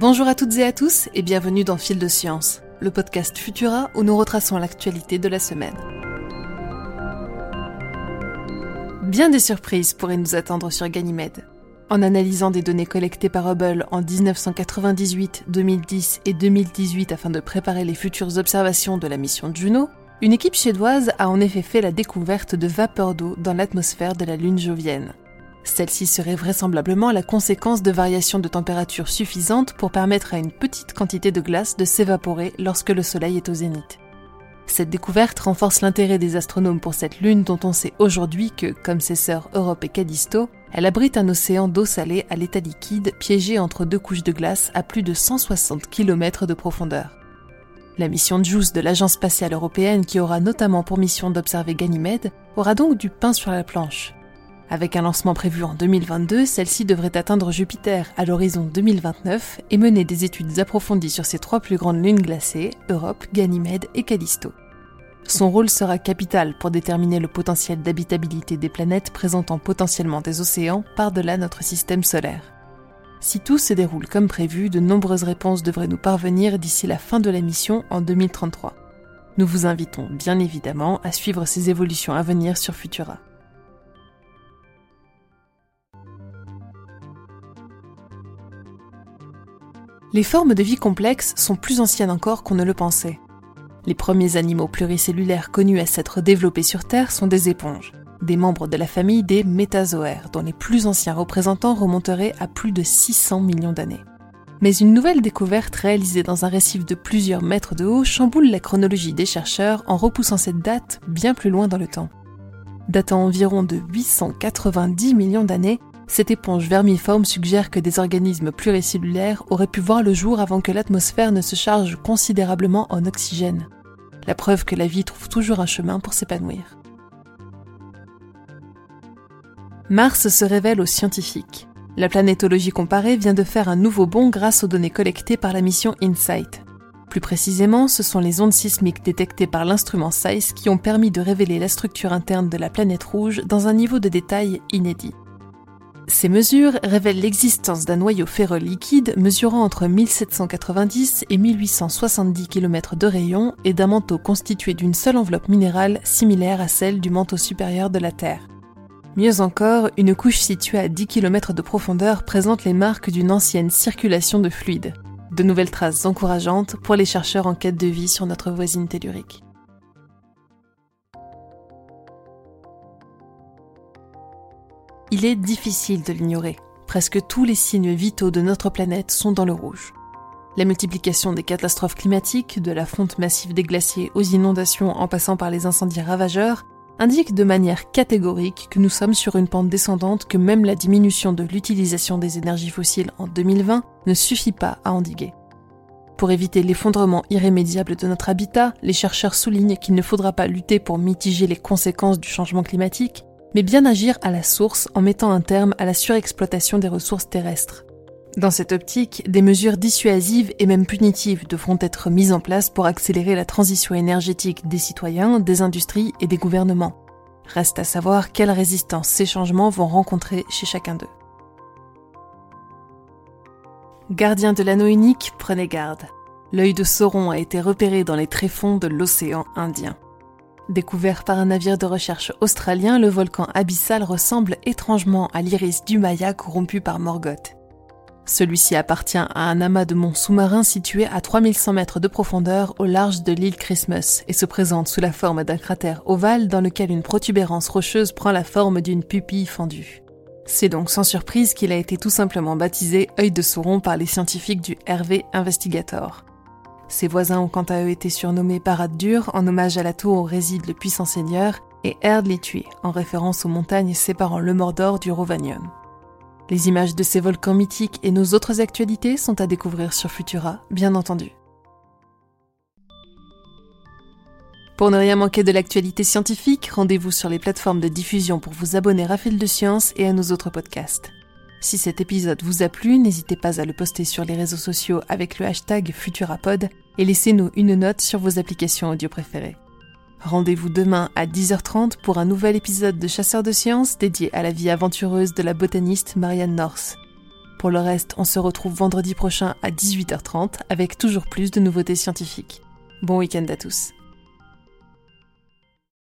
Bonjour à toutes et à tous et bienvenue dans Fil de Science, le podcast Futura où nous retraçons l'actualité de la semaine. Bien des surprises pourraient nous attendre sur Ganymède. En analysant des données collectées par Hubble en 1998, 2010 et 2018 afin de préparer les futures observations de la mission Juno, une équipe suédoise a en effet fait la découverte de vapeur d'eau dans l'atmosphère de la Lune jovienne. Celle-ci serait vraisemblablement la conséquence de variations de température suffisantes pour permettre à une petite quantité de glace de s'évaporer lorsque le Soleil est au zénith. Cette découverte renforce l'intérêt des astronomes pour cette lune dont on sait aujourd'hui que, comme ses sœurs Europe et Callisto, elle abrite un océan d'eau salée à l'état liquide piégé entre deux couches de glace à plus de 160 km de profondeur. La mission JUICE de l'Agence spatiale européenne, qui aura notamment pour mission d'observer Ganymède, aura donc du pain sur la planche. Avec un lancement prévu en 2022, celle-ci devrait atteindre Jupiter à l'horizon 2029 et mener des études approfondies sur ses trois plus grandes lunes glacées, Europe, Ganymède et Callisto. Son rôle sera capital pour déterminer le potentiel d'habitabilité des planètes présentant potentiellement des océans par-delà notre système solaire. Si tout se déroule comme prévu, de nombreuses réponses devraient nous parvenir d'ici la fin de la mission en 2033. Nous vous invitons bien évidemment à suivre ces évolutions à venir sur Futura. Les formes de vie complexes sont plus anciennes encore qu'on ne le pensait. Les premiers animaux pluricellulaires connus à s'être développés sur Terre sont des éponges, des membres de la famille des métazoaires, dont les plus anciens représentants remonteraient à plus de 600 millions d'années. Mais une nouvelle découverte réalisée dans un récif de plusieurs mètres de haut chamboule la chronologie des chercheurs en repoussant cette date bien plus loin dans le temps. Datant environ de 890 millions d'années, cette éponge vermiforme suggère que des organismes pluricellulaires auraient pu voir le jour avant que l'atmosphère ne se charge considérablement en oxygène. La preuve que la vie trouve toujours un chemin pour s'épanouir. Mars se révèle aux scientifiques. La planétologie comparée vient de faire un nouveau bond grâce aux données collectées par la mission InSight. Plus précisément, ce sont les ondes sismiques détectées par l'instrument SAIS qui ont permis de révéler la structure interne de la planète rouge dans un niveau de détail inédit. Ces mesures révèlent l'existence d'un noyau liquide mesurant entre 1790 et 1870 km de rayon et d'un manteau constitué d'une seule enveloppe minérale similaire à celle du manteau supérieur de la Terre. Mieux encore, une couche située à 10 km de profondeur présente les marques d'une ancienne circulation de fluide. De nouvelles traces encourageantes pour les chercheurs en quête de vie sur notre voisine tellurique. Il est difficile de l'ignorer. Presque tous les signes vitaux de notre planète sont dans le rouge. La multiplication des catastrophes climatiques, de la fonte massive des glaciers aux inondations en passant par les incendies ravageurs, indique de manière catégorique que nous sommes sur une pente descendante que même la diminution de l'utilisation des énergies fossiles en 2020 ne suffit pas à endiguer. Pour éviter l'effondrement irrémédiable de notre habitat, les chercheurs soulignent qu'il ne faudra pas lutter pour mitiger les conséquences du changement climatique, mais bien agir à la source en mettant un terme à la surexploitation des ressources terrestres. Dans cette optique, des mesures dissuasives et même punitives devront être mises en place pour accélérer la transition énergétique des citoyens, des industries et des gouvernements. Reste à savoir quelle résistance ces changements vont rencontrer chez chacun d'eux. Gardien de l'anneau unique, prenez garde. L'œil de Sauron a été repéré dans les tréfonds de l'océan Indien. Découvert par un navire de recherche australien, le volcan abyssal ressemble étrangement à l'iris du Maya corrompu par Morgoth. Celui-ci appartient à un amas de monts sous-marins situé à 3100 mètres de profondeur au large de l'île Christmas et se présente sous la forme d'un cratère ovale dans lequel une protubérance rocheuse prend la forme d'une pupille fendue. C'est donc sans surprise qu'il a été tout simplement baptisé œil de Sauron par les scientifiques du RV Investigator. Ses voisins ont quant à eux été surnommés Barad-dur en hommage à la tour où réside le puissant seigneur et Erd les en référence aux montagnes séparant le Mordor du Rovanium. Les images de ces volcans mythiques et nos autres actualités sont à découvrir sur Futura, bien entendu. Pour ne rien manquer de l'actualité scientifique, rendez-vous sur les plateformes de diffusion pour vous abonner à Fil de Science et à nos autres podcasts. Si cet épisode vous a plu, n'hésitez pas à le poster sur les réseaux sociaux avec le hashtag Futurapod et laissez-nous une note sur vos applications audio préférées. Rendez-vous demain à 10h30 pour un nouvel épisode de Chasseurs de sciences dédié à la vie aventureuse de la botaniste Marianne North. Pour le reste, on se retrouve vendredi prochain à 18h30 avec toujours plus de nouveautés scientifiques. Bon week-end à tous.